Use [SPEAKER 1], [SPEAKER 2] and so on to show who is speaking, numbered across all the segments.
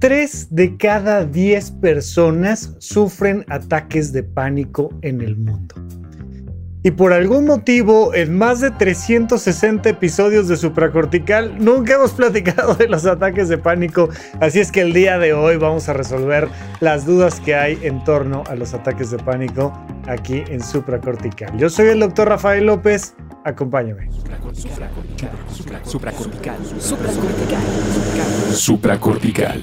[SPEAKER 1] 3 de cada 10 personas sufren ataques de pánico en el mundo. Y por algún motivo, en más de 360 episodios de Supracortical, nunca hemos platicado de los ataques de pánico. Así es que el día de hoy vamos a resolver las dudas que hay en torno a los ataques de pánico aquí en Supracortical. Yo soy el doctor Rafael López. Acompáñame.
[SPEAKER 2] Supracortical. Supracortical. Supracortical. Supracortical.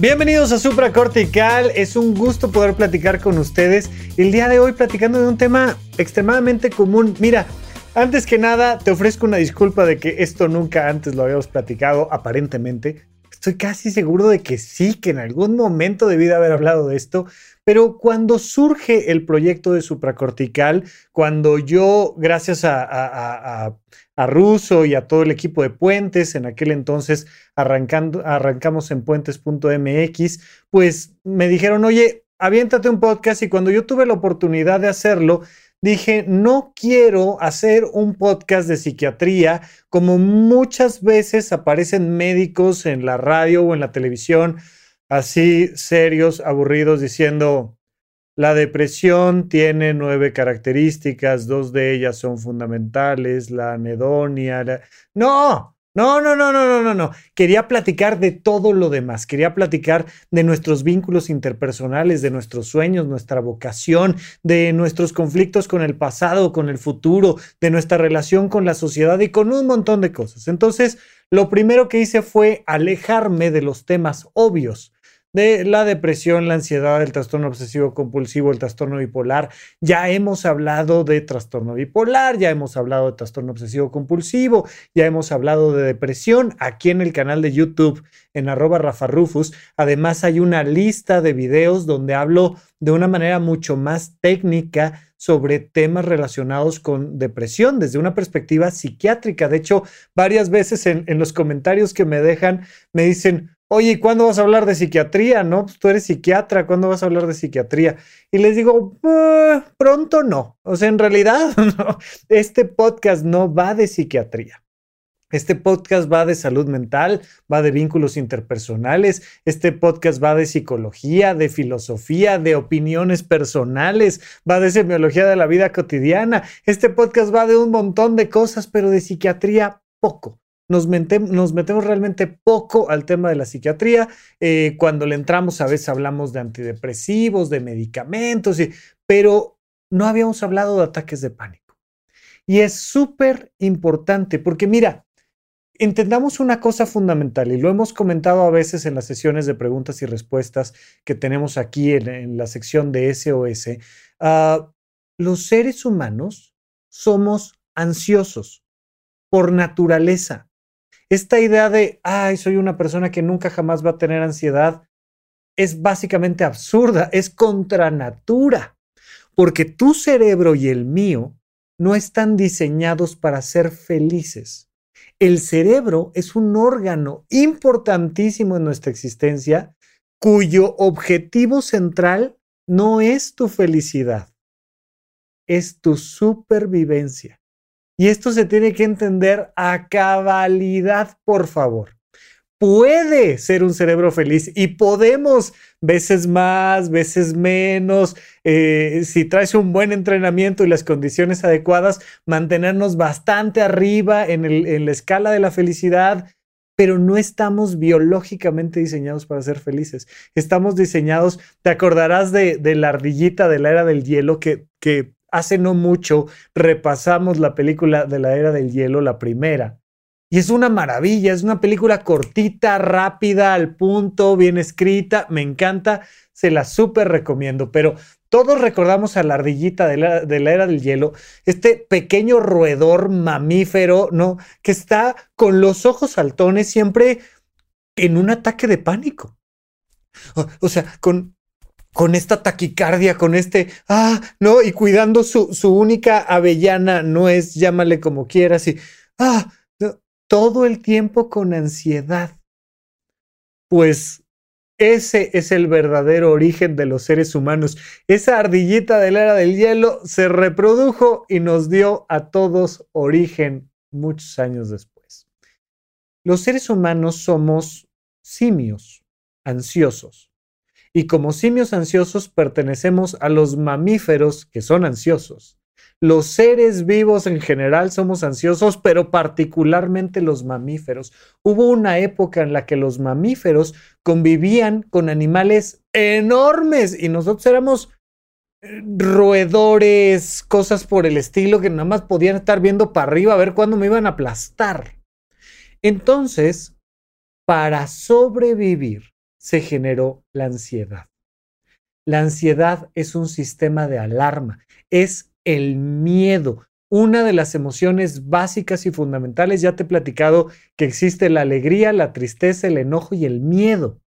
[SPEAKER 1] Bienvenidos a Supracortical, es un gusto poder platicar con ustedes. El día de hoy platicando de un tema extremadamente común. Mira, antes que nada, te ofrezco una disculpa de que esto nunca antes lo habíamos platicado, aparentemente. Estoy casi seguro de que sí, que en algún momento debí de haber hablado de esto, pero cuando surge el proyecto de supracortical, cuando yo, gracias a, Russo y a todo el equipo de Puentes, en aquel entonces arrancando, arrancamos en puentes.mx, pues me dijeron, oye, aviéntate un podcast y cuando yo tuve la oportunidad de hacerlo, dije, no quiero hacer un podcast de psiquiatría como muchas veces aparecen médicos en la radio o en la televisión, así serios, aburridos, diciendo, la depresión tiene nueve características, dos de ellas son fundamentales, la anedonia. No, no, no, no, no, no, no, no. Quería platicar de todo lo demás. Quería platicar de nuestros vínculos interpersonales, de nuestros sueños, nuestra vocación, de nuestros conflictos con el pasado, con el futuro, de nuestra relación con la sociedad y con un montón de cosas. Entonces, lo primero que hice fue alejarme de los temas obvios de la depresión, la ansiedad, el trastorno obsesivo compulsivo, el trastorno bipolar. Ya hemos hablado de trastorno bipolar, ya hemos hablado de trastorno obsesivo compulsivo, ya hemos hablado de depresión aquí en el canal de YouTube en arroba Rafa Rufus. Además hay una lista de videos donde hablo de una manera mucho más técnica sobre temas relacionados con depresión desde una perspectiva psiquiátrica. De hecho, varias veces en, en los comentarios que me dejan me dicen, oye, ¿cuándo vas a hablar de psiquiatría? No, pues tú eres psiquiatra, ¿cuándo vas a hablar de psiquiatría? Y les digo, ah, pronto no. O sea, en realidad, no. este podcast no va de psiquiatría. Este podcast va de salud mental, va de vínculos interpersonales, este podcast va de psicología, de filosofía, de opiniones personales, va de semiología de la vida cotidiana. Este podcast va de un montón de cosas, pero de psiquiatría poco nos, metemos realmente poco al tema de la psiquiatría. Eh, cuando le entramos a veces hablamos de antidepresivos, de medicamentos, pero no habíamos hablado de ataques de pánico. Y es súper importante porque mira, entendamos una cosa fundamental y lo hemos comentado a veces en las sesiones de preguntas y respuestas que tenemos aquí en, la sección de SOS. Ah, los seres humanos somos ansiosos por naturaleza. Esta idea de, ay, soy una persona que nunca jamás va a tener ansiedad, es básicamente absurda, es contra natura, porque tu cerebro y el mío no están diseñados para ser felices. El cerebro es un órgano importantísimo en nuestra existencia cuyo objetivo central no es tu felicidad, es tu supervivencia. Y esto se tiene que entender a cabalidad, por favor. Puede ser un cerebro feliz y podemos, veces más, veces menos, eh, si traes un buen entrenamiento y las condiciones adecuadas, mantenernos bastante arriba en, la escala de la felicidad, pero no estamos biológicamente diseñados para ser felices. Estamos diseñados, te acordarás de, la ardillita de la era del hielo que, que hace no mucho repasamos la película de la era del hielo, la primera. Y es una maravilla, es una película cortita, rápida, al punto, bien escrita, me encanta, se la súper recomiendo, pero todos recordamos a la ardillita de la, de la, era del hielo, este pequeño roedor mamífero, ¿no? Que está con los ojos saltones siempre en un ataque de pánico. O, o sea, con con esta taquicardia, con este, ah, no, y cuidando su, su única avellana, no es, llámale como quieras, y, ah, todo el tiempo con ansiedad. Pues ese es el verdadero origen de los seres humanos. Esa ardillita de la era del hielo se reprodujo y nos dio a todos origen muchos años después. Los seres humanos somos simios ansiosos. Y como simios ansiosos pertenecemos a los mamíferos que son ansiosos. Los seres vivos en general somos ansiosos, pero particularmente los mamíferos. Hubo una época en la que los mamíferos convivían con animales enormes y nosotros éramos eh, roedores, cosas por el estilo que nada más podían estar viendo para arriba a ver cuándo me iban a aplastar. Entonces, para sobrevivir se generó la ansiedad. La ansiedad es un sistema de alarma, es el miedo. Una de las emociones básicas y fundamentales, ya te he platicado que existe la alegría, la tristeza, el enojo y el miedo.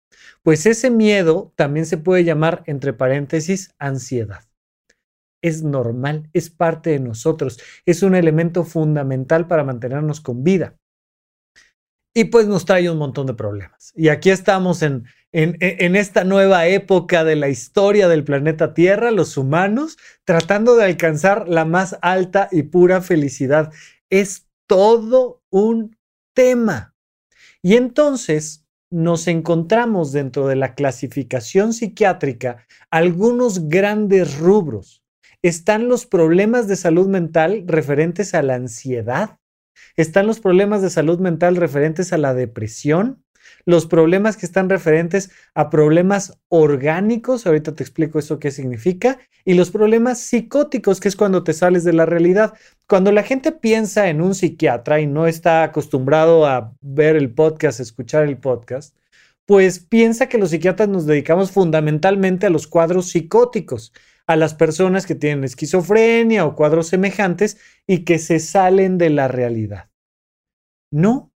[SPEAKER 1] Pues ese miedo también se puede llamar, entre paréntesis, ansiedad. Es normal, es parte de nosotros, es un elemento fundamental para mantenernos con vida. Y pues nos trae un montón de problemas. Y aquí estamos en, en, esta nueva época de la historia del planeta Tierra, los humanos, tratando de alcanzar la más alta y pura felicidad. Es todo un tema. Y entonces nos encontramos dentro de la clasificación psiquiátrica algunos grandes rubros. Están los problemas de salud mental referentes a la ansiedad. Están los problemas de salud mental referentes a la depresión los problemas que están referentes a problemas orgánicos, ahorita te explico eso qué significa, y los problemas psicóticos, que es cuando te sales de la realidad. Cuando la gente piensa en un psiquiatra y no está acostumbrado a ver el podcast, escuchar el podcast, pues piensa que los psiquiatras nos dedicamos fundamentalmente a los cuadros psicóticos, a las personas que tienen esquizofrenia o cuadros semejantes y que se salen de la realidad. No,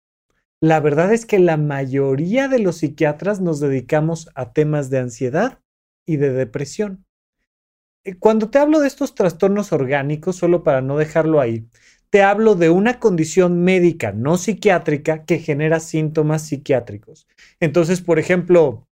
[SPEAKER 1] la verdad es que la mayoría de los psiquiatras nos dedicamos a temas de ansiedad y de depresión. Eh, cuando te hablo de estos trastornos orgánicos, solo para no dejarlo ahí, te hablo de una condición médica no psiquiátrica que genera síntomas psiquiátricos. Entonces, por ejemplo,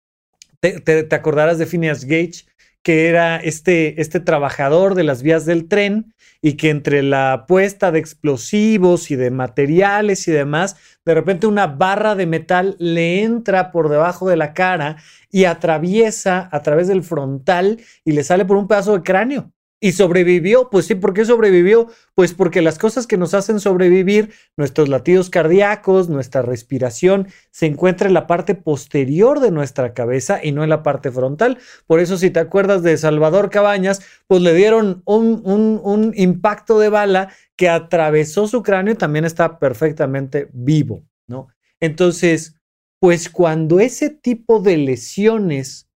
[SPEAKER 1] te, acordarás de Phineas Gage, que era este, este trabajador de las vías del tren y que entre la puesta de explosivos y de materiales y demás, de repente una barra de metal le entra por debajo de la cara y atraviesa a través del frontal y le sale por un pedazo de cráneo. Y sobrevivió, pues sí, ¿por qué sobrevivió? Pues porque las cosas que nos hacen sobrevivir, nuestros latidos cardíacos, nuestra respiración, se encuentra en la parte posterior de nuestra cabeza y no en la parte frontal. Por eso, si te acuerdas de Salvador Cabañas, pues le dieron un, un, impacto de bala que atravesó su cráneo y también está perfectamente vivo, ¿no? Entonces, pues cuando ese tipo de lesiones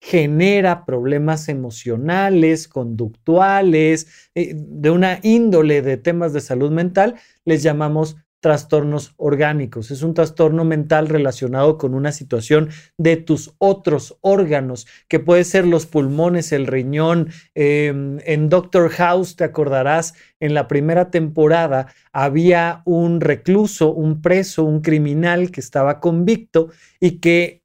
[SPEAKER 1] genera problemas emocionales, conductuales, eh, de una índole de temas de salud mental, les llamamos trastornos orgánicos. Es un trastorno mental relacionado con una situación de tus otros órganos, que puede ser los pulmones, el riñón. Em, en Doctor House, te acordarás, en la primera temporada había un recluso, un preso, un criminal que estaba convicto y que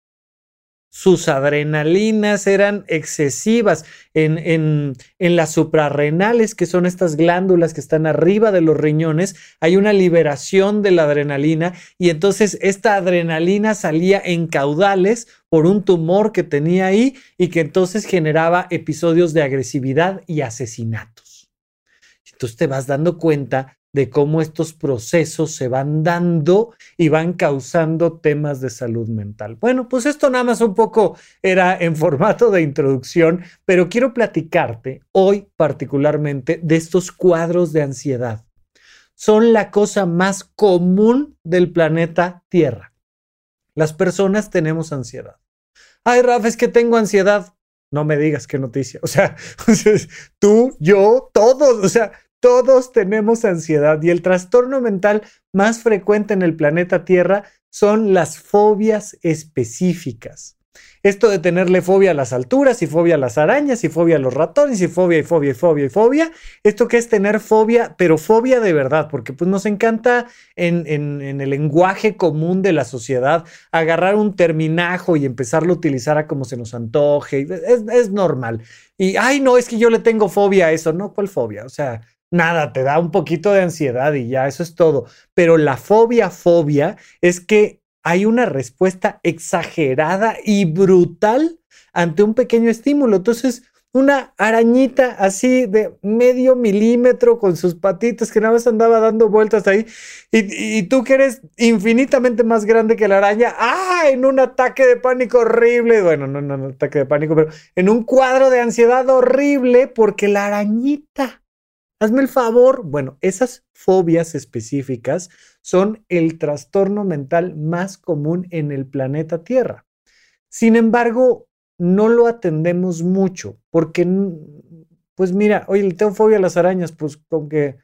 [SPEAKER 1] sus adrenalinas eran excesivas en, en, en, las suprarrenales, que son estas glándulas que están arriba de los riñones, hay una liberación de la adrenalina y entonces esta adrenalina salía en caudales por un tumor que tenía ahí y que entonces generaba episodios de agresividad y asesinatos. Entonces te vas dando cuenta de cómo estos procesos se van dando y van causando temas de salud mental. Bueno, pues esto nada más un poco era en formato de introducción, pero quiero platicarte hoy particularmente de estos cuadros de ansiedad. Son la cosa más común del planeta Tierra. Las personas tenemos ansiedad. Ay, Rafa, es que tengo ansiedad. No me digas qué noticia. O sea, tú, yo, todos. O sea, todos tenemos ansiedad y el trastorno mental más frecuente en el planeta Tierra son las fobias específicas. Esto de tenerle fobia a las alturas y fobia a las arañas y fobia a los ratones y fobia y fobia y fobia y fobia. Esto que es tener fobia, pero fobia de verdad, porque pues nos encanta en, el lenguaje común de la sociedad agarrar un terminajo y empezarlo a utilizar a como se nos antoje. Es, es normal. Y, ay, no, es que yo le tengo fobia a eso. No, ¿cuál fobia? O sea, nada, te da un poquito de ansiedad y ya, eso es todo. Pero la fobia, fobia, es que hay una respuesta exagerada y brutal ante un pequeño estímulo. Entonces, una arañita así de medio milímetro con sus patitas que nada más andaba dando vueltas ahí. Y, tú que eres infinitamente más grande que la araña, ¡ah! En un ataque de pánico horrible. Bueno, no, no, no, ataque de pánico, pero en un cuadro de ansiedad horrible porque la arañita. Hazme el favor. Bueno, esas fobias específicas son el trastorno mental más común en el planeta Tierra. Sin embargo, no lo atendemos mucho porque, pues mira, oye, le tengo fobia a las arañas, pues con que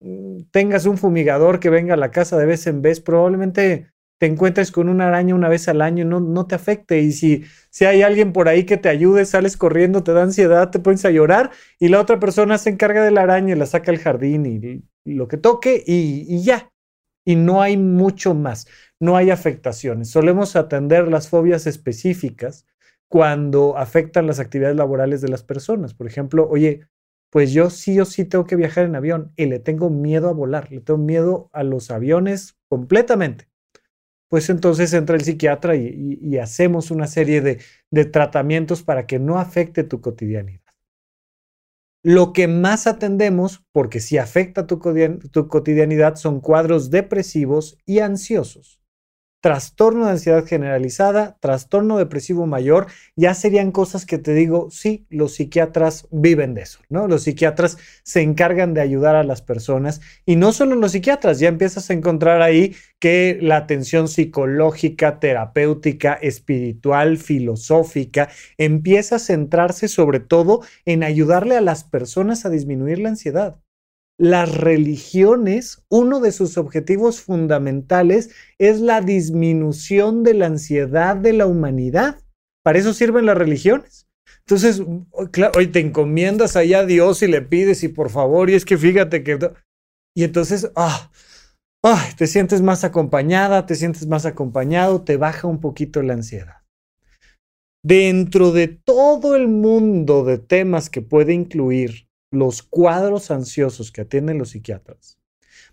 [SPEAKER 1] mm, tengas un fumigador que venga a la casa de vez en vez, probablemente te encuentres con una araña una vez al año, no, no te afecte. Y si, si hay alguien por ahí que te ayude, sales corriendo, te da ansiedad, te pones a llorar y la otra persona se encarga de la araña y la saca al jardín y, lo que toque y ya y no hay mucho más, no hay afectaciones. Solemos atender las fobias específicas cuando afectan las actividades laborales de las personas. Por ejemplo, oye, pues yo sí o sí tengo que viajar en avión y le tengo miedo a volar, le tengo miedo a los aviones completamente. Pues entonces entra el psiquiatra y, hacemos una serie de, tratamientos para que no afecte tu cotidianidad. Lo que más atendemos, porque si afecta tu, cotidianidad, son cuadros depresivos y ansiosos trastorno de ansiedad generalizada, trastorno depresivo mayor, ya serían cosas que te digo, sí, los psiquiatras viven de eso, ¿no? Los psiquiatras se encargan de ayudar a las personas y no solo los psiquiatras, ya empiezas a encontrar ahí que la atención psicológica, terapéutica, espiritual, filosófica, empieza a centrarse sobre todo en ayudarle a las personas a disminuir la ansiedad las religiones, uno de sus objetivos fundamentales es la disminución de la ansiedad de la humanidad. Para eso sirven las religiones. Entonces, hoy te encomiendas allá a Dios y le pides y por favor, y es que fíjate que... Y entonces, ah, te sientes más acompañada, te sientes más acompañado, te baja un poquito la ansiedad. Dentro de todo el mundo de temas que puede incluir los cuadros ansiosos que atienden los psiquiatras,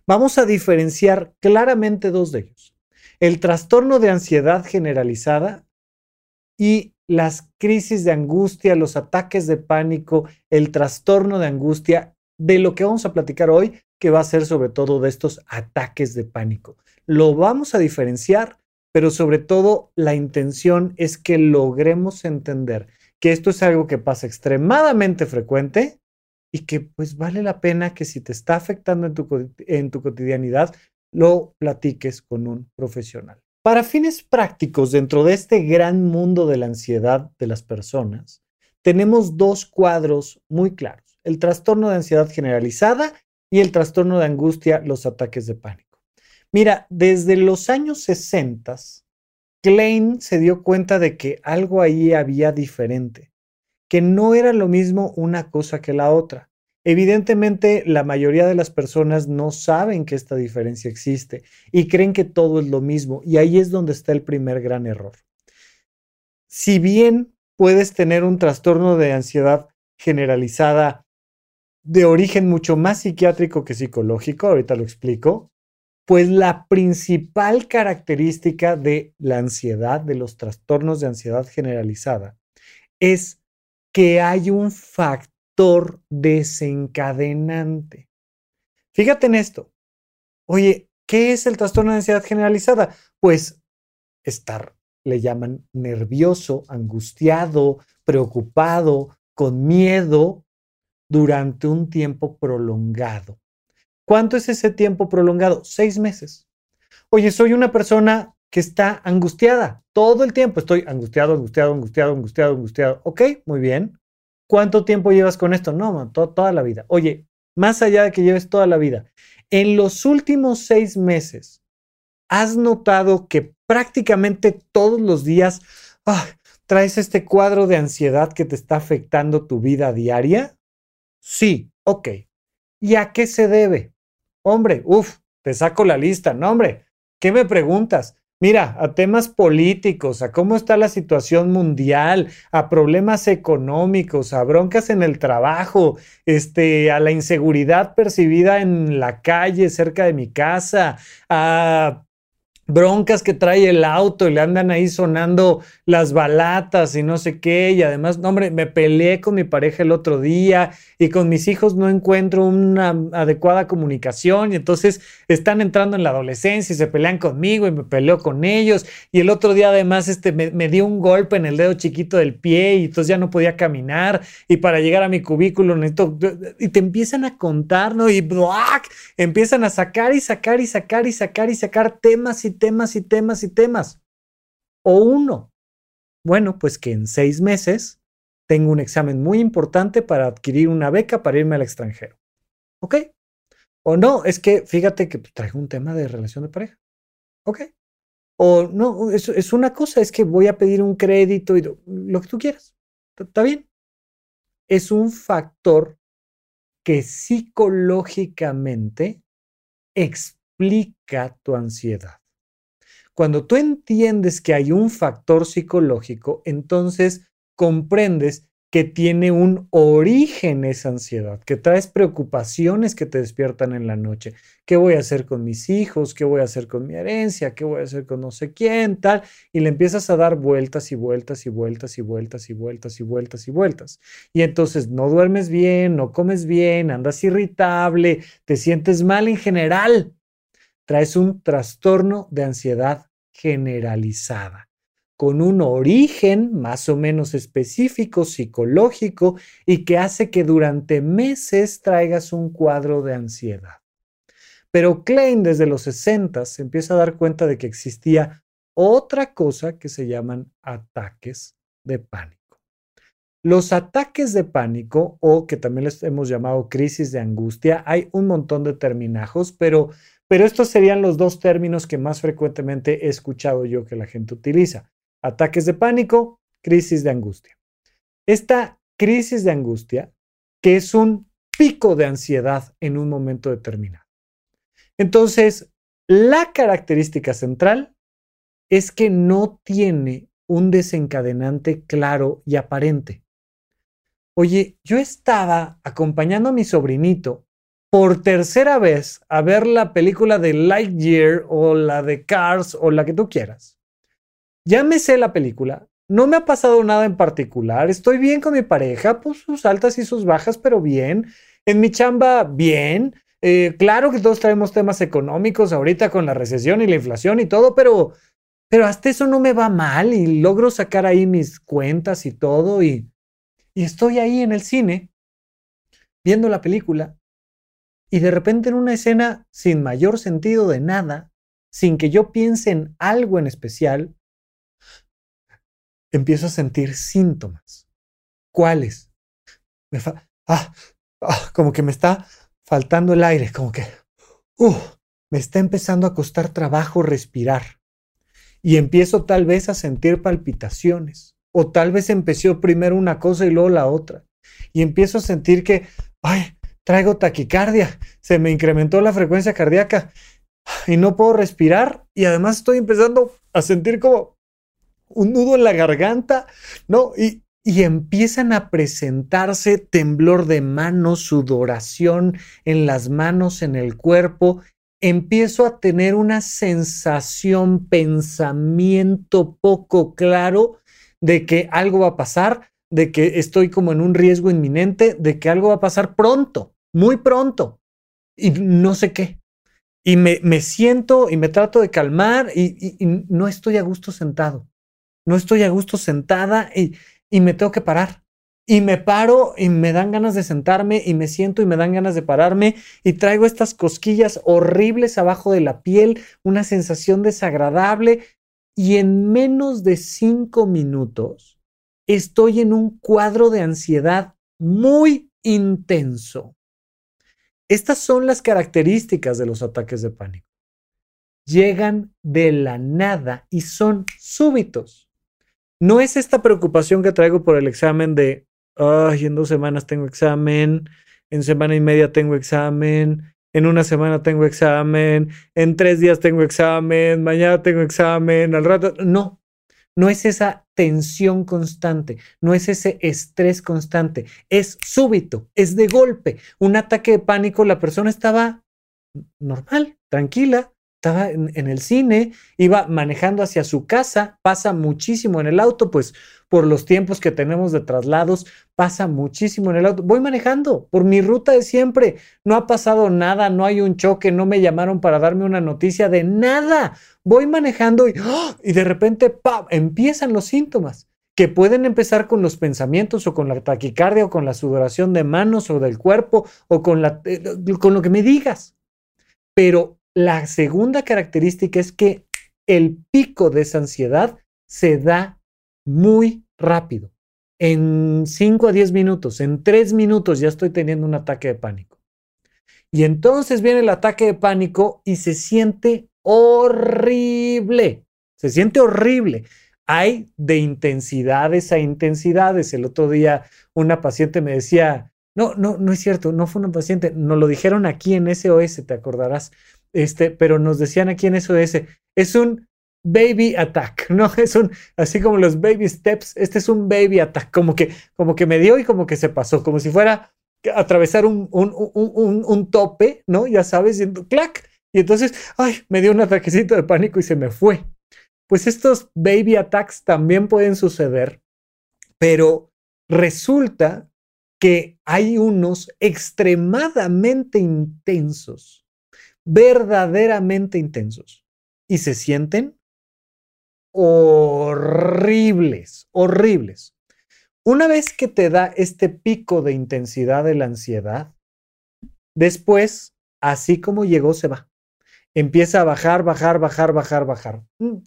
[SPEAKER 1] vamos a diferenciar claramente dos de ellos. El trastorno de ansiedad generalizada y las crisis de angustia, los ataques de pánico, el trastorno de angustia, de lo que vamos a platicar hoy, que va a ser sobre todo de estos ataques de pánico. Lo vamos a diferenciar, pero sobre todo la intención es que logremos entender que esto es algo que pasa extremadamente frecuente y que pues vale la pena que si te está afectando en tu, en tu cotidianidad, lo platiques con un profesional. Para fines prácticos, dentro de este gran mundo de la ansiedad de las personas, tenemos dos cuadros muy claros, el trastorno de ansiedad generalizada y el trastorno de angustia, los ataques de pánico. Mira, desde los años 60, Klein se dio cuenta de que algo ahí había diferente que no era lo mismo una cosa que la otra. Evidentemente, la mayoría de las personas no saben que esta diferencia existe y creen que todo es lo mismo, y ahí es donde está el primer gran error. Si bien puedes tener un trastorno de ansiedad generalizada de origen mucho más psiquiátrico que psicológico, ahorita lo explico, pues la principal característica de la ansiedad, de los trastornos de ansiedad generalizada, es que hay un factor desencadenante. Fíjate en esto. Oye, ¿qué es el trastorno de ansiedad generalizada? Pues estar, le llaman nervioso, angustiado, preocupado, con miedo durante un tiempo prolongado. ¿Cuánto es ese tiempo prolongado? Seis meses. Oye, soy una persona que está angustiada. Todo el tiempo estoy angustiado, angustiado, angustiado, angustiado, angustiado. Ok, muy bien. ¿Cuánto tiempo llevas con esto? No, toda la vida. Oye, más allá de que lleves toda la vida, en los últimos seis meses, ¿has notado que prácticamente todos los días ¿Traes este cuadro de ansiedad que te está afectando tu vida diaria? Sí, ok. ¿Y a qué se debe? Hombre, uff, te saco la lista. No, hombre, ¿qué me preguntas? Mira, a temas políticos, a cómo está la situación mundial, a problemas económicos, a broncas en el trabajo, este, a la inseguridad percibida en la calle cerca de mi casa, a broncas que trae el auto y le andan ahí sonando las balatas y no sé qué. Y además, no, hombre, me peleé con mi pareja el otro día y con mis hijos no encuentro una adecuada comunicación y entonces están entrando en la adolescencia y se pelean conmigo y me peleo con ellos. Y el otro día además este, me, dio un golpe en el dedo chiquito del pie y entonces ya no podía caminar y para llegar a mi cubículo necesito... Y te empiezan a contar, ¿no? Y empiezan a sacar y sacar y sacar y sacar y sacar temas y temas y temas y temas. O uno. Bueno, pues que en seis meses tengo un examen muy importante para adquirir una beca para irme al extranjero. ¿Ok? O no, es que fíjate que traigo un tema de relación de pareja. ¿Ok? O no, es, es una cosa, es que voy a pedir un crédito y lo que tú quieras. ¿Está bien? Es un factor que psicológicamente explica tu ansiedad. Cuando tú entiendes que hay un factor psicológico, entonces comprendes que tiene un origen esa ansiedad, que traes preocupaciones que te despiertan en la noche. ¿Qué voy a hacer con mis hijos? ¿Qué voy a hacer con mi herencia? ¿Qué voy a hacer con no sé quién? Tal. Y le empiezas a dar vueltas y vueltas y vueltas y vueltas y vueltas y vueltas y vueltas. Y entonces no duermes bien, no comes bien, andas irritable, te sientes mal en general. Traes un trastorno de ansiedad generalizada, con un origen más o menos específico, psicológico, y que hace que durante meses traigas un cuadro de ansiedad. Pero Klein desde los 60 se empieza a dar cuenta de que existía otra cosa que se llaman ataques de pánico. Los ataques de pánico, o que también les hemos llamado crisis de angustia, hay un montón de terminajos, pero pero estos serían los dos términos que más frecuentemente he escuchado yo que la gente utiliza. Ataques de pánico, crisis de angustia. Esta crisis de angustia, que es un pico de ansiedad en un momento determinado. Entonces, la característica central es que no tiene un desencadenante claro y aparente. Oye, yo estaba acompañando a mi sobrinito por tercera vez a ver la película de Lightyear o la de Cars o la que tú quieras. Ya me sé la película, no me ha pasado nada en particular, estoy bien con mi pareja, pues sus altas y sus bajas, pero bien. En mi chamba, bien. Eh, claro que todos traemos temas económicos ahorita con la recesión y la inflación y todo, pero, pero hasta eso no me va mal y logro sacar ahí mis cuentas y todo y, y estoy ahí en el cine viendo la película y de repente en una escena sin mayor sentido de nada, sin que yo piense en algo en especial, empiezo a sentir síntomas. ¿Cuáles? Me ah, ah, como que me está faltando el aire, como que uh, me está empezando a costar trabajo respirar. Y empiezo tal vez a sentir palpitaciones. O tal vez empezó primero una cosa y luego la otra. Y empiezo a sentir que, ay, traigo taquicardia, se me incrementó la frecuencia cardíaca y no puedo respirar y además estoy empezando a sentir como un nudo en la garganta, ¿no? Y, y empiezan a presentarse temblor de manos, sudoración en las manos, en el cuerpo. Empiezo a tener una sensación, pensamiento poco claro de que algo va a pasar, de que estoy como en un riesgo inminente, de que algo va a pasar pronto muy pronto y no sé qué. Y me, me siento y me trato de calmar y, no estoy a gusto sentado. No estoy a gusto sentada y, y me tengo que parar. Y me paro y me dan ganas de sentarme y me siento y me dan ganas de pararme y traigo estas cosquillas horribles abajo de la piel, una sensación desagradable y en menos de cinco minutos estoy en un cuadro de ansiedad muy intenso. Estas son las características de los ataques de pánico. Llegan de la nada y son súbitos. No es esta preocupación que traigo por el examen de, ay, en dos semanas tengo examen, en semana y media tengo examen, en una semana tengo examen, en tres días tengo examen, mañana tengo examen, al rato. No, no es esa tensión constante, no es ese estrés constante, es súbito, es de golpe. Un ataque de pánico, la persona estaba normal, tranquila, estaba en, el cine, iba manejando hacia su casa, pasa muchísimo en el auto, pues por los tiempos que tenemos de traslados, pasa muchísimo en el auto. Voy manejando por mi ruta de siempre, no ha pasado nada, no hay un choque, no me llamaron para darme una noticia de nada. Voy manejando y, ¡oh! y de repente, empiezan los síntomas que pueden empezar con los pensamientos o con la taquicardia o con la sudoración de manos o del cuerpo o con, la, eh, con lo que me digas. Pero la segunda característica es que el pico de esa ansiedad se da muy rápido. En 5 a 10 minutos, en 3 minutos ya estoy teniendo un ataque de pánico. Y entonces viene el ataque de pánico y se siente horrible. Se siente horrible. Hay de intensidades a intensidades. El otro día una paciente me decía, no, no, no es cierto, no fue una paciente, nos lo dijeron aquí en SOS, te acordarás este, pero nos decían aquí en SOS, es un baby attack, ¿no? Es un, así como los baby steps, este es un baby attack, como que, como que me dio y como que se pasó, como si fuera atravesar un, un, un, un tope, ¿no? Ya sabes, y, clac, y entonces, ay, me dio un ataquecito de pánico y se me fue. Pues estos baby attacks también pueden suceder, pero resulta que hay unos extremadamente intensos verdaderamente intensos y se sienten horribles, horribles. Una vez que te da este pico de intensidad de la ansiedad, después, así como llegó, se va. Empieza a bajar, bajar, bajar, bajar, bajar. Mm,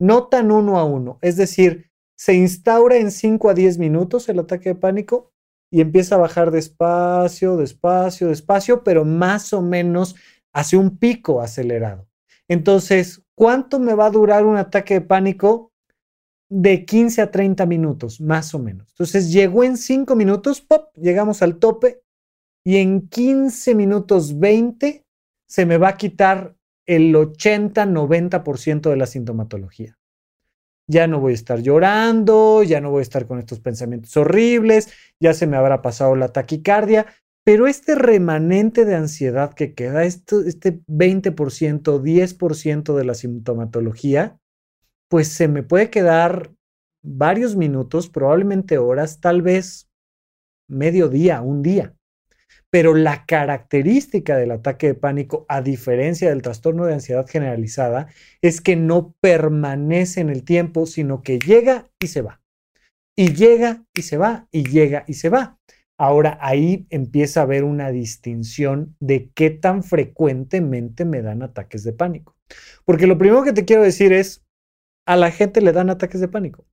[SPEAKER 1] no tan uno a uno. Es decir, se instaura en 5 a 10 minutos el ataque de pánico y empieza a bajar despacio, despacio, despacio, pero más o menos hace un pico acelerado. Entonces, ¿cuánto me va a durar un ataque de pánico? De 15 a 30 minutos, más o menos. Entonces, llegó en 5 minutos, pop, llegamos al tope y en 15 minutos 20 se me va a quitar el 80-90% de la sintomatología. Ya no voy a estar llorando, ya no voy a estar con estos pensamientos horribles, ya se me habrá pasado la taquicardia, pero este remanente de ansiedad que queda, este, este 20%, 10% de la sintomatología, pues se me puede quedar varios minutos, probablemente horas, tal vez medio día, un día. Pero la característica del ataque de pánico, a diferencia del trastorno de ansiedad generalizada, es que no permanece en el tiempo, sino que llega y se va. Y llega y se va, y llega y se va. Ahora ahí empieza a haber una distinción de qué tan frecuentemente me dan ataques de pánico. Porque lo primero que te quiero decir es, a la gente le dan ataques de pánico.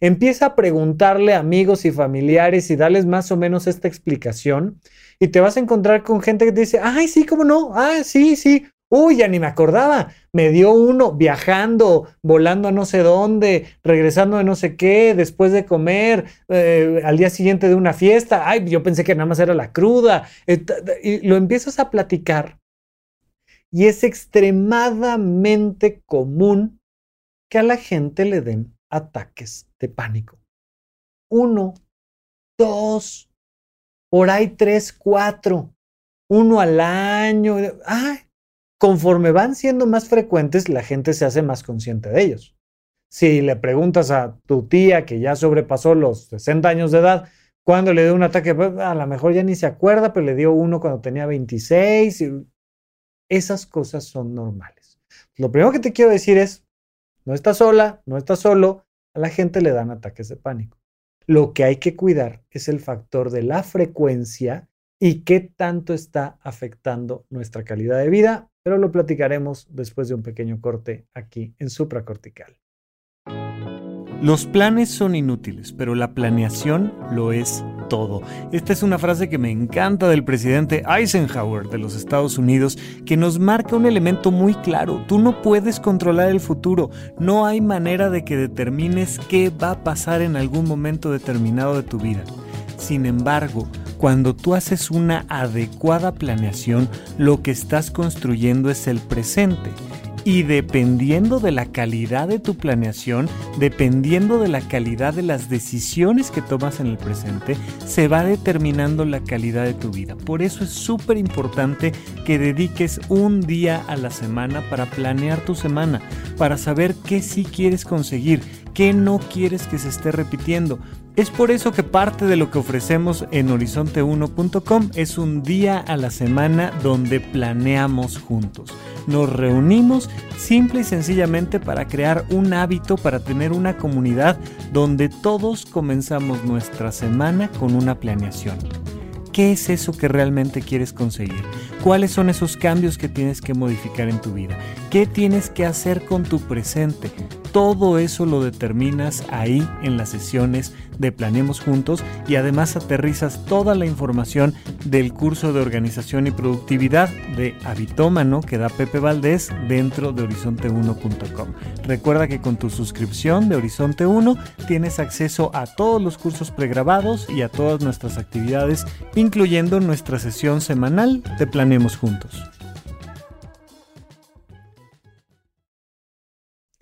[SPEAKER 1] Empieza a preguntarle a amigos y familiares y darles más o menos esta explicación y te vas a encontrar con gente que te dice, ay, sí, cómo no, ah, sí, sí, Uy, ya ni me acordaba. Me dio uno viajando, volando a no sé dónde, regresando de no sé qué, después de comer, eh, al día siguiente de una fiesta. Ay, yo pensé que nada más era la cruda. Y lo empiezas a platicar. Y es extremadamente común que a la gente le den ataques de pánico. Uno, dos, por ahí tres, cuatro, uno al año. Ay, conforme van siendo más frecuentes, la gente se hace más consciente de ellos. Si le preguntas a tu tía que ya sobrepasó los 60 años de edad, cuando le dio un ataque, pues, a lo mejor ya ni se acuerda, pero le dio uno cuando tenía 26. esas cosas son normales. Lo primero que te quiero decir es, no estás sola, no estás solo, a la gente le dan ataques de pánico. Lo que hay que cuidar es el factor de la frecuencia y qué tanto está afectando nuestra calidad de vida pero lo platicaremos después de un pequeño corte aquí en supracortical. Los planes son inútiles, pero la planeación lo es todo. Esta es una frase que me encanta del presidente Eisenhower de los Estados Unidos, que nos marca un elemento muy claro. Tú no puedes controlar el futuro. No hay manera de que determines qué va a pasar en algún momento determinado de tu vida. Sin embargo, cuando tú haces una adecuada planeación, lo que estás construyendo es el presente. Y dependiendo de la calidad de tu planeación, dependiendo de la calidad de las decisiones que tomas en el presente, se va determinando la calidad de tu vida. Por eso es súper importante que dediques un día a la semana para planear tu semana, para saber qué sí quieres conseguir, qué no quieres que se esté repitiendo. Es por eso que parte de lo que ofrecemos en horizonte1.com es un día a la semana donde planeamos juntos. Nos reunimos simple y sencillamente para crear un hábito, para tener una comunidad donde todos comenzamos nuestra semana con una planeación. ¿Qué es eso que realmente quieres conseguir? ¿Cuáles son esos cambios que tienes que modificar en tu vida? ¿Qué tienes que hacer con tu presente? Todo eso lo determinas ahí en las sesiones de Planemos Juntos y además aterrizas toda la información del curso de organización y productividad de Habitómano que da Pepe Valdés dentro de horizonte1.com. Recuerda que con tu suscripción de Horizonte 1 tienes acceso a todos los cursos pregrabados y a todas nuestras actividades, incluyendo nuestra sesión semanal de Planemos Juntos.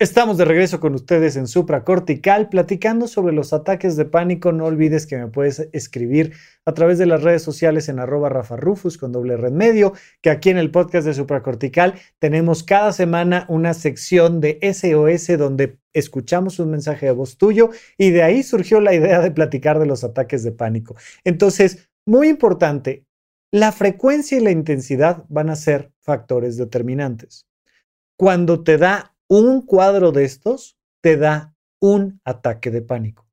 [SPEAKER 1] Estamos de regreso con ustedes en Supracortical, platicando sobre los ataques de pánico. No olvides que me puedes escribir a través de las redes sociales en arroba Rafa Rufus con doble red medio, que aquí en el podcast de Supracortical tenemos cada semana una sección de SOS donde escuchamos un mensaje de voz tuyo y de ahí surgió la idea de platicar de los ataques de pánico. Entonces, muy importante, la frecuencia y la intensidad van a ser factores determinantes. Cuando te da un cuadro de estos te da un ataque de pánico.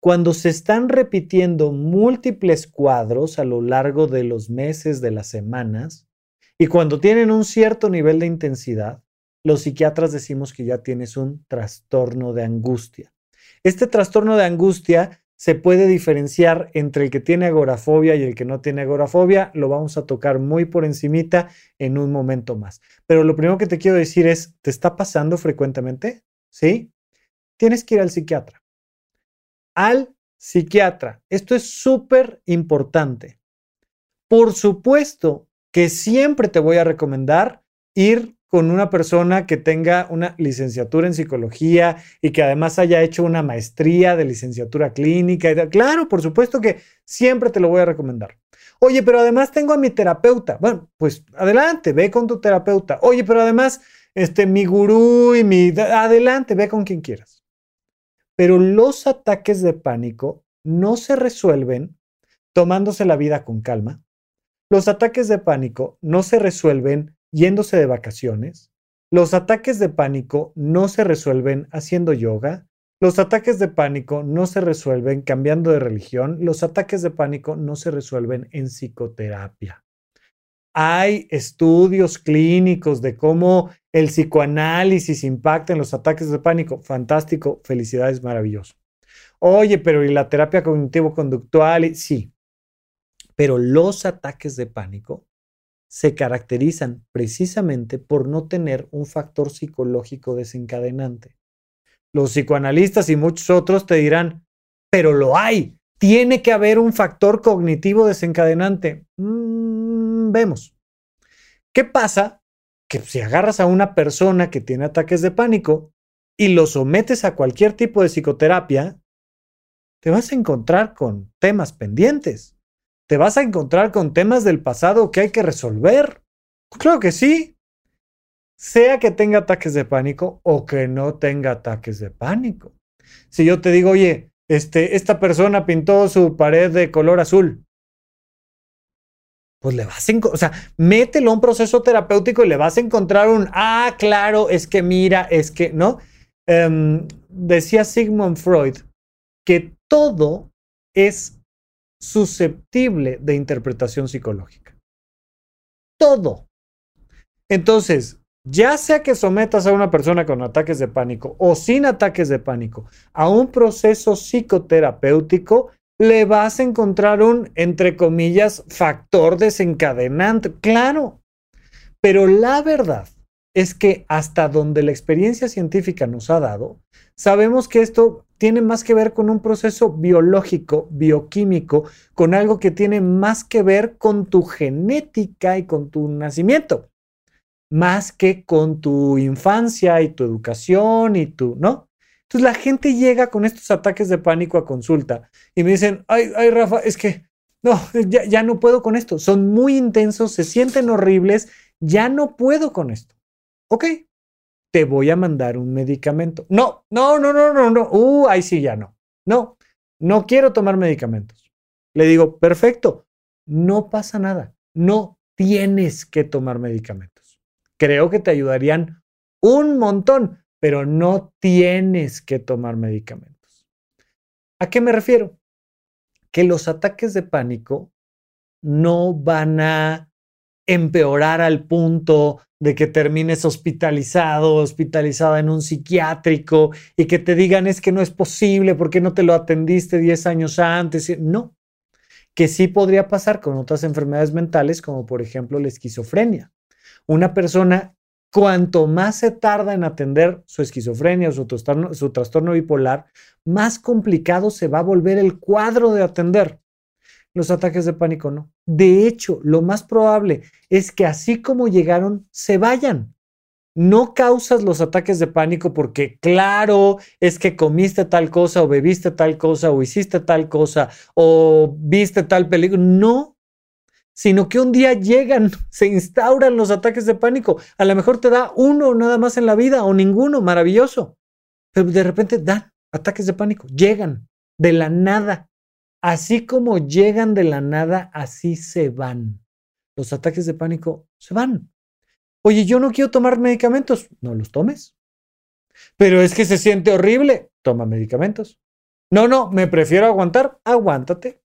[SPEAKER 1] Cuando se están repitiendo múltiples cuadros a lo largo de los meses, de las semanas, y cuando tienen un cierto nivel de intensidad, los psiquiatras decimos que ya tienes un trastorno de angustia. Este trastorno de angustia se puede diferenciar entre el que tiene agorafobia y el que no tiene agorafobia. Lo vamos a tocar muy por encimita en un momento más. Pero lo primero que te quiero decir es, ¿te está pasando frecuentemente? ¿Sí? Tienes que ir al psiquiatra. Al psiquiatra. Esto es súper importante. Por supuesto que siempre te voy a recomendar ir con una persona que tenga una licenciatura en psicología y que además haya hecho una maestría de licenciatura clínica. Claro, por supuesto que siempre te lo voy a recomendar. Oye, pero además tengo a mi terapeuta. Bueno, pues adelante, ve con tu terapeuta. Oye, pero además, este, mi gurú y mi... Adelante, ve con quien quieras. Pero los ataques de pánico no se resuelven tomándose la vida con calma. Los ataques de pánico no se resuelven yéndose de vacaciones. Los ataques de pánico no se resuelven haciendo yoga. Los ataques de pánico no se resuelven cambiando de religión. Los ataques de pánico no se resuelven en psicoterapia. Hay estudios clínicos de cómo el psicoanálisis impacta en los ataques de pánico. Fantástico, felicidades, maravilloso. Oye, pero ¿y la terapia cognitivo-conductual? Sí, pero los ataques de pánico se caracterizan precisamente por no tener un factor psicológico desencadenante. Los psicoanalistas y muchos otros te dirán, pero lo hay, tiene que haber un factor cognitivo desencadenante. Mm, vemos. ¿Qué pasa? Que si agarras a una persona que tiene ataques de pánico y lo sometes a cualquier tipo de psicoterapia, te vas a encontrar con temas pendientes te vas a encontrar con temas del pasado que hay que resolver. Creo que sí. Sea que tenga ataques de pánico o que no tenga ataques de pánico. Si yo te digo, oye, este, esta persona pintó su pared de color azul, pues le vas a, o sea, mételo a un proceso terapéutico y le vas a encontrar un, ah, claro, es que mira, es que, ¿no? Em, decía Sigmund Freud que todo es susceptible de interpretación psicológica. Todo. Entonces, ya sea que sometas a una persona con ataques de pánico o sin ataques de pánico a un proceso psicoterapéutico, le vas a encontrar un, entre comillas, factor desencadenante. Claro, pero la verdad es que hasta donde la experiencia científica nos ha dado, sabemos que esto tiene más que ver con un proceso biológico, bioquímico, con algo que tiene más que ver con tu genética y con tu nacimiento, más que con tu infancia y tu educación y tu, ¿no? Entonces la gente llega con estos ataques de pánico a consulta y me dicen, ay, ay, Rafa, es que no, ya, ya no puedo con esto, son muy intensos, se sienten horribles, ya no puedo con esto. Ok, te voy a mandar un medicamento. No, no, no, no, no, no. Uh, ahí sí ya no. No, no quiero tomar medicamentos. Le digo, perfecto, no pasa nada. No tienes que tomar medicamentos. Creo que te ayudarían un montón, pero no tienes que tomar medicamentos. ¿A qué me refiero? Que los ataques de pánico no van a empeorar al punto de que termines hospitalizado, hospitalizada en un psiquiátrico y que te digan es que no es posible, porque no te lo atendiste 10 años antes? No, que sí podría pasar con otras enfermedades mentales, como por ejemplo la esquizofrenia. Una persona, cuanto más se tarda en atender su esquizofrenia o su trastorno, su trastorno bipolar, más complicado se va a volver el cuadro de atender. Los ataques de pánico no. De hecho, lo más probable es que así como llegaron, se vayan. No causas los ataques de pánico porque, claro, es que comiste tal cosa o bebiste tal cosa o hiciste tal cosa o viste tal peligro. No, sino que un día llegan, se instauran los ataques de pánico. A lo mejor te da uno nada más en la vida o ninguno, maravilloso. Pero de repente dan ataques de pánico, llegan de la nada. Así como llegan de la nada, así se van. Los ataques de pánico se van. Oye, yo no quiero tomar medicamentos. No los tomes. Pero es que se siente horrible. Toma medicamentos. No, no, me prefiero aguantar. Aguántate.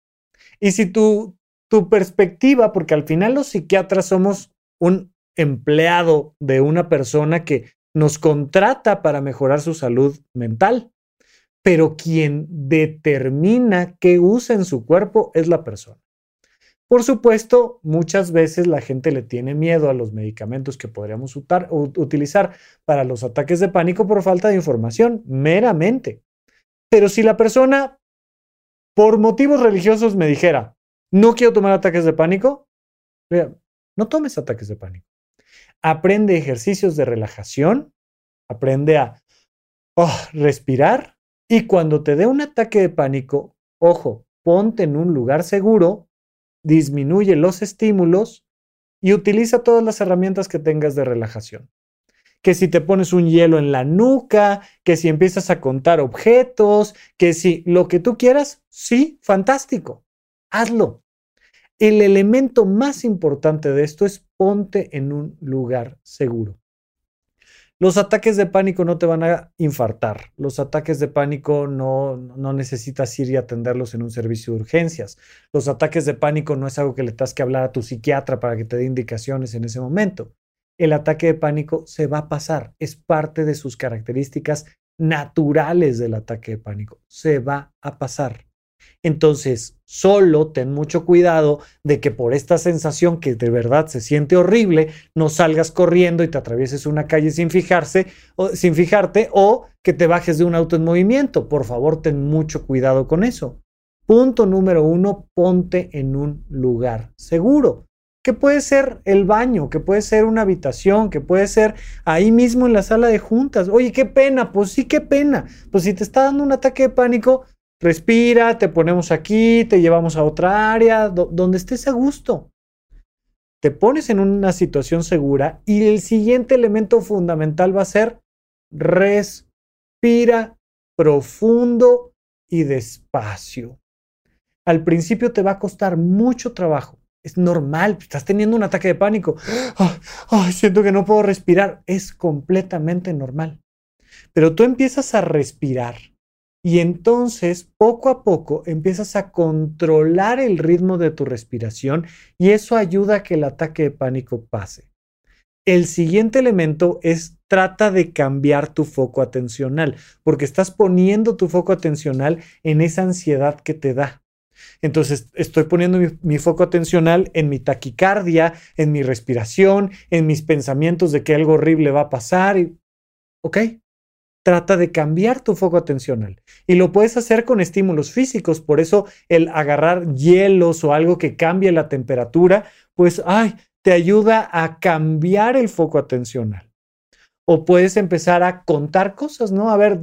[SPEAKER 1] Y si tu, tu perspectiva, porque al final los psiquiatras somos un empleado de una persona que nos contrata para mejorar su salud mental pero quien determina qué usa en su cuerpo es la persona. Por supuesto, muchas veces la gente le tiene miedo a los medicamentos que podríamos utilizar para los ataques de pánico por falta de información, meramente. Pero si la persona, por motivos religiosos, me dijera, no quiero tomar ataques de pánico, no tomes ataques de pánico. Aprende ejercicios de relajación, aprende a oh, respirar y cuando te dé un ataque de pánico, ojo, ponte en un lugar seguro, disminuye los estímulos y utiliza todas las herramientas que tengas de relajación. Que si te pones un hielo en la nuca, que si empiezas a contar objetos, que si lo que tú quieras, sí, fantástico, hazlo. El elemento más importante de esto es ponte en un lugar seguro. Los ataques de pánico no te van a infartar. Los ataques de pánico no, no necesitas ir y atenderlos en un servicio de urgencias. Los ataques de pánico no es algo que le tengas que hablar a tu psiquiatra para que te dé indicaciones en ese momento. El ataque de pánico se va a pasar. Es parte de sus características naturales del ataque de pánico. Se va a pasar. Entonces, solo ten mucho cuidado de que por esta sensación que de verdad se siente horrible, no salgas corriendo y te atravieses una calle sin fijarse o sin fijarte o que te bajes de un auto en movimiento. Por favor, ten mucho cuidado con eso. Punto número uno, ponte en un lugar seguro que puede ser el baño, que puede ser una habitación, que puede ser ahí mismo en la sala de juntas. Oye, qué pena, pues sí, qué pena. Pues si te está dando un ataque de pánico, Respira, te ponemos aquí, te llevamos a otra área, donde estés a gusto. Te pones en una situación segura y el siguiente elemento fundamental va a ser respira profundo y despacio. Al principio te va a costar mucho trabajo. Es normal, estás teniendo un ataque de pánico. Siento que no puedo respirar. Es completamente normal. Pero tú empiezas a respirar y entonces, poco a poco, empiezas a controlar el ritmo de tu respiración y eso ayuda a que el ataque de pánico pase. El siguiente elemento es trata de cambiar tu foco atencional, porque estás poniendo tu foco atencional en esa ansiedad que te da. Entonces, estoy poniendo mi, foco atencional en mi taquicardia, en mi respiración, en mis pensamientos de que algo horrible va a pasar. Y, ¿Ok? Trata de cambiar tu foco atencional. Y lo puedes hacer con estímulos físicos. Por eso el agarrar hielos o algo que cambie la temperatura, pues, ay, te ayuda a cambiar el foco atencional. O puedes empezar a contar cosas, ¿no? A ver,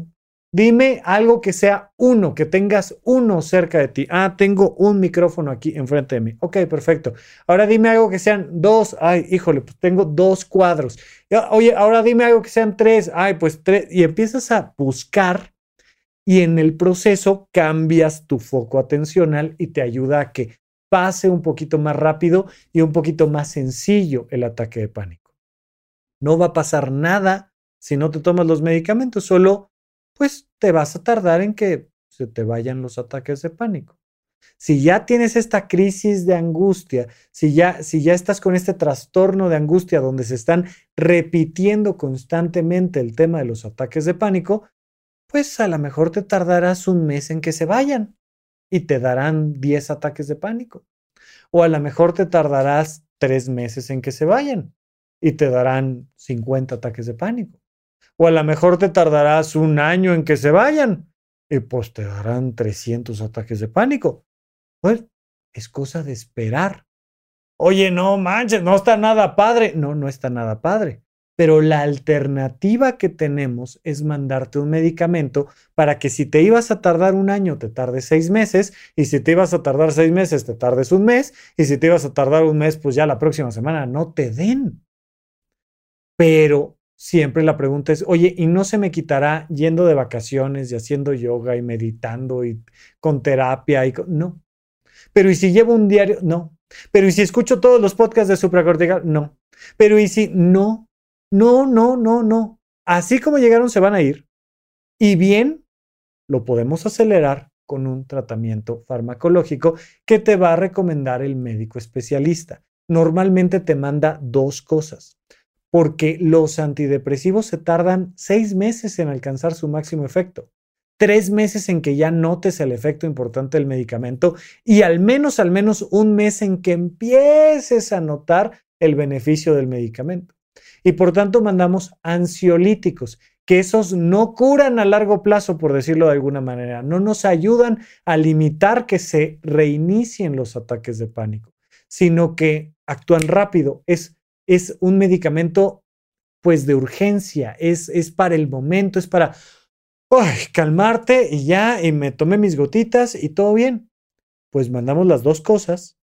[SPEAKER 1] dime algo que sea uno, que tengas uno cerca de ti. Ah, tengo un micrófono aquí enfrente de mí. Ok, perfecto. Ahora dime algo que sean dos. Ay, híjole, pues tengo dos cuadros. Oye, ahora dime algo que sean tres. Ay, pues tres. Y empiezas a buscar y en el proceso cambias tu foco atencional y te ayuda a que pase un poquito más rápido y un poquito más sencillo el ataque de pánico. No va a pasar nada si no te tomas los medicamentos, solo pues te vas a tardar en que se te vayan los ataques de pánico. Si ya tienes esta crisis de angustia, si ya, si ya estás con este trastorno de angustia donde se están repitiendo constantemente el tema de los ataques de pánico, pues a lo mejor te tardarás un mes en que se vayan y te darán 10 ataques de pánico. O a lo mejor te tardarás tres meses en que se vayan y te darán 50 ataques de pánico. O a lo mejor te tardarás un año en que se vayan y pues te darán 300 ataques de pánico. Pues es cosa de esperar. Oye, no manches, no está nada padre. No, no está nada padre pero la alternativa que tenemos es mandarte un medicamento para que si te ibas a tardar un año, te tardes seis meses, y si te ibas a tardar seis meses, te tardes un mes, y si te ibas a tardar un mes, pues ya la próxima semana no te den. Pero siempre la pregunta es, oye, ¿y no se me quitará yendo de vacaciones y haciendo yoga y meditando y con terapia? Y No. Pero ¿y si llevo un diario? No. Pero ¿y si escucho todos los podcasts de supracortical? No. Pero ¿y si no? No, no, no, no. Así como llegaron, se van a ir. Y bien, lo podemos acelerar con un tratamiento farmacológico que te va a recomendar el médico especialista. Normalmente te manda dos cosas, porque los antidepresivos se tardan seis meses en alcanzar su máximo efecto, tres meses en que ya notes el efecto importante del medicamento y al menos, al menos un mes en que empieces a notar el beneficio del medicamento y por tanto mandamos ansiolíticos, que esos no curan a largo plazo, por decirlo de alguna manera, no nos ayudan a limitar que se reinicien los ataques de pánico, sino que actúan rápido. Es, es un medicamento pues de urgencia, es, es para el momento, es para calmarte y ya, y me tomé mis gotitas y todo bien. Pues mandamos las dos cosas,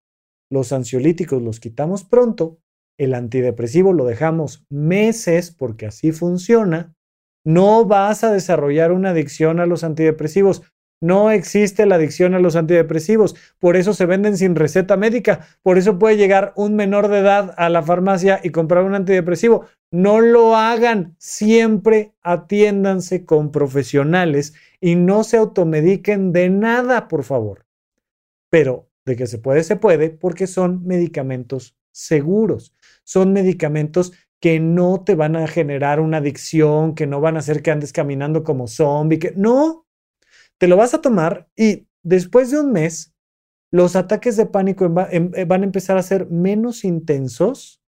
[SPEAKER 1] los ansiolíticos los quitamos pronto el antidepresivo lo dejamos meses porque así funciona, no vas a desarrollar una adicción a los antidepresivos. No existe la adicción a los antidepresivos, por eso se venden sin receta médica, por eso puede llegar un menor de edad a la farmacia y comprar un antidepresivo. No lo hagan, siempre atiéndanse con profesionales y no se automediquen de nada, por favor. Pero de que se puede, se puede, porque son medicamentos seguros. Son medicamentos que no te van a generar una adicción, que no van a hacer que andes caminando como zombie, que no. Te lo vas a tomar y después de un mes, los ataques de pánico eh, van a empezar a ser menos intensos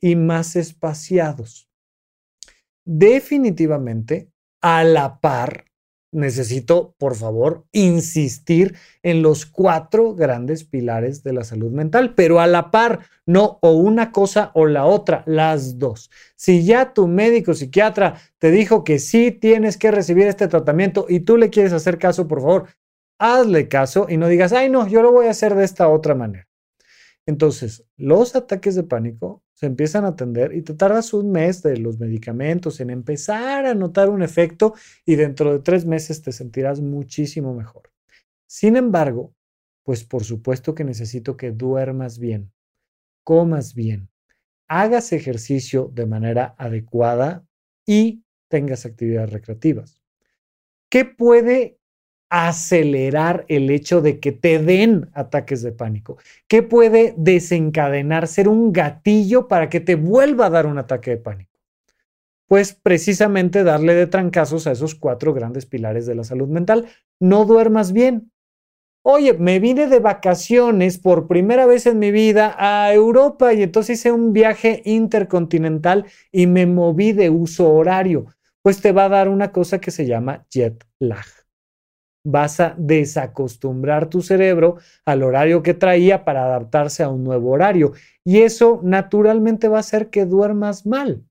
[SPEAKER 1] y más espaciados. Definitivamente, a la par necesito, por favor, insistir en los cuatro grandes pilares de la salud mental, pero a la par, no o una cosa o la otra, las dos. Si ya tu médico psiquiatra te dijo que sí tienes que recibir este tratamiento y tú le quieres hacer caso, por favor, hazle caso y no digas, ay, no, yo lo voy a hacer de esta otra manera. Entonces, los ataques de pánico se empiezan a atender y te tardas un mes de los medicamentos en empezar a notar un efecto y dentro de tres meses te sentirás muchísimo mejor. Sin embargo, pues por supuesto que necesito que duermas bien, comas bien, hagas ejercicio de manera adecuada y tengas actividades recreativas. ¿Qué puede acelerar el hecho de que te den ataques de pánico? ¿Qué puede desencadenar, ser un gatillo para que te vuelva a dar un ataque de pánico? Pues precisamente darle de trancazos a esos cuatro grandes pilares de la salud mental. No duermas bien. Oye, me vine de vacaciones por primera vez en mi vida a Europa y entonces hice un viaje intercontinental y me moví de uso horario. Pues te va a dar una cosa que se llama jet lag vas a desacostumbrar tu cerebro al horario que traía para adaptarse a un nuevo horario. Y eso naturalmente va a hacer que duermas mal.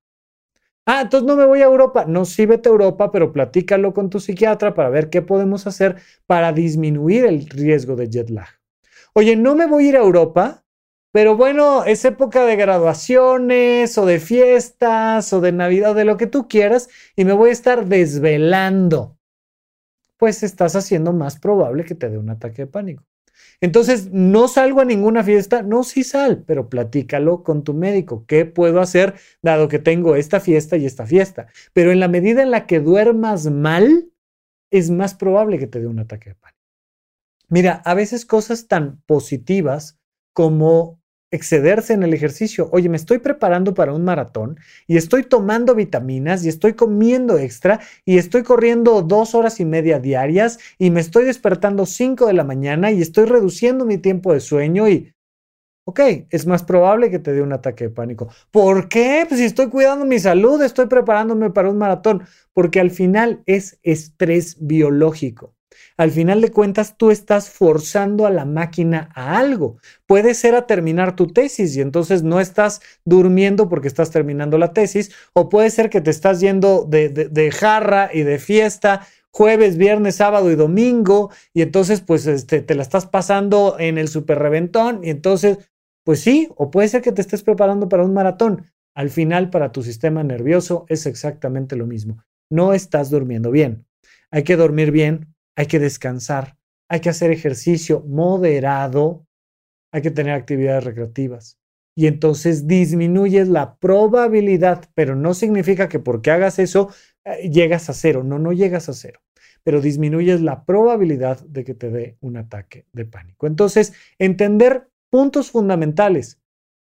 [SPEAKER 1] Ah, entonces no me voy a Europa. No, sí vete a Europa, pero platícalo con tu psiquiatra para ver qué podemos hacer para disminuir el riesgo de jet lag. Oye, no me voy a ir a Europa, pero bueno, es época de graduaciones o de fiestas o de Navidad de lo que tú quieras y me voy a estar desvelando pues estás haciendo más probable que te dé un ataque de pánico. Entonces, no salgo a ninguna fiesta, no, sí sal, pero platícalo con tu médico. ¿Qué puedo hacer dado que tengo esta fiesta y esta fiesta? Pero en la medida en la que duermas mal, es más probable que te dé un ataque de pánico. Mira, a veces cosas tan positivas como excederse en el ejercicio. Oye, me estoy preparando para un maratón y estoy tomando vitaminas y estoy comiendo extra y estoy corriendo dos horas y media diarias y me estoy despertando cinco de la mañana y estoy reduciendo mi tiempo de sueño y... Ok, es más probable que te dé un ataque de pánico. ¿Por qué? Pues si estoy cuidando mi salud, estoy preparándome para un maratón, porque al final es estrés biológico. Al final de cuentas, tú estás forzando a la máquina a algo. Puede ser a terminar tu tesis y entonces no estás durmiendo porque estás terminando la tesis, o puede ser que te estás yendo de, jarra y de fiesta jueves, viernes, sábado y domingo, y entonces pues este, te la estás pasando en el super reventón, y entonces, pues sí, o puede ser que te estés preparando para un maratón. Al final, para tu sistema nervioso es exactamente lo mismo. No estás durmiendo bien. Hay que dormir bien hay que descansar, hay que hacer ejercicio moderado, hay que tener actividades recreativas. Y entonces disminuyes la probabilidad, pero no significa que porque hagas eso eh, llegas a cero, no, no llegas a cero, pero disminuyes la probabilidad de que te dé un ataque de pánico. Entonces, entender puntos fundamentales.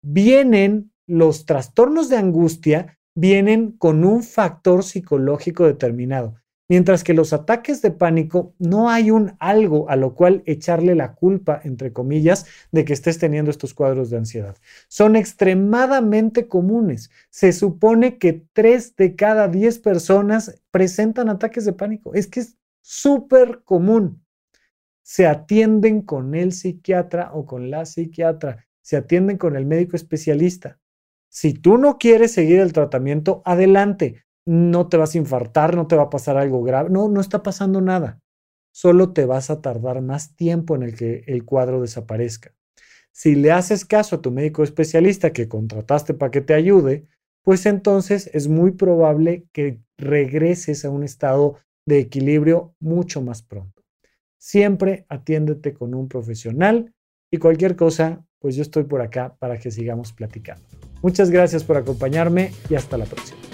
[SPEAKER 1] Vienen los trastornos de angustia, vienen con un factor psicológico determinado. Mientras que los ataques de pánico no hay un algo a lo cual echarle la culpa, entre comillas, de que estés teniendo estos cuadros de ansiedad. Son extremadamente comunes. Se supone que tres de cada diez personas presentan ataques de pánico. Es que es súper común. Se atienden con el psiquiatra o con la psiquiatra. Se atienden con el médico especialista. Si tú no quieres seguir el tratamiento, adelante no te vas a infartar, no te va a pasar algo grave. No, no está pasando nada. Solo te vas a tardar más tiempo en el que el cuadro desaparezca. Si le haces caso a tu médico especialista que contrataste para que te ayude, pues entonces es muy probable que regreses a un estado de equilibrio mucho más pronto. Siempre atiéndete con un profesional y cualquier cosa, pues yo estoy por acá para que sigamos platicando. Muchas gracias por acompañarme y hasta la próxima.